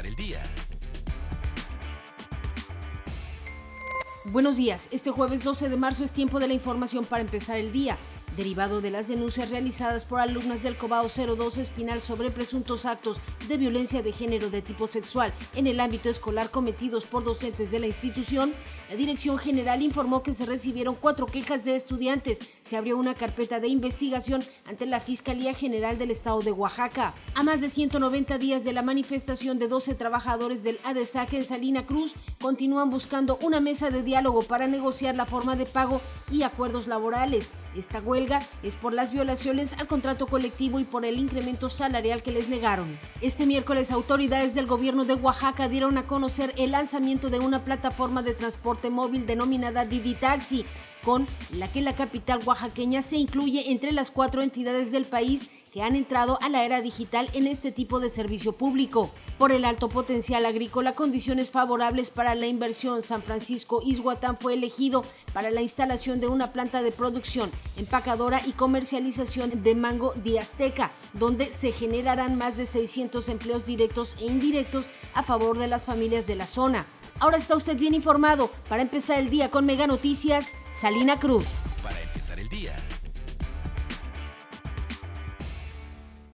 el día. Buenos días, este jueves 12 de marzo es tiempo de la información para empezar el día derivado de las denuncias realizadas por alumnas del Cobao 02 Espinal sobre presuntos actos de violencia de género de tipo sexual en el ámbito escolar cometidos por docentes de la institución, la Dirección General informó que se recibieron cuatro quejas de estudiantes. Se abrió una carpeta de investigación ante la Fiscalía General del Estado de Oaxaca. A más de 190 días de la manifestación de 12 trabajadores del ADESAC en Salina Cruz, continúan buscando una mesa de diálogo para negociar la forma de pago y acuerdos laborales. Esta huelga es por las violaciones al contrato colectivo y por el incremento salarial que les negaron. Este miércoles autoridades del gobierno de Oaxaca dieron a conocer el lanzamiento de una plataforma de transporte móvil denominada Didi Taxi, con la que la capital oaxaqueña se incluye entre las cuatro entidades del país que han entrado a la era digital en este tipo de servicio público. Por el alto potencial agrícola, condiciones favorables para la inversión, San Francisco Izhuatán fue elegido para la instalación de una planta de producción, empacadora y comercialización de mango de Azteca, donde se generarán más de 600 empleos directos e indirectos a favor de las familias de la zona. Ahora está usted bien informado. Para empezar el día con Mega Noticias, Salina Cruz. Para empezar el día.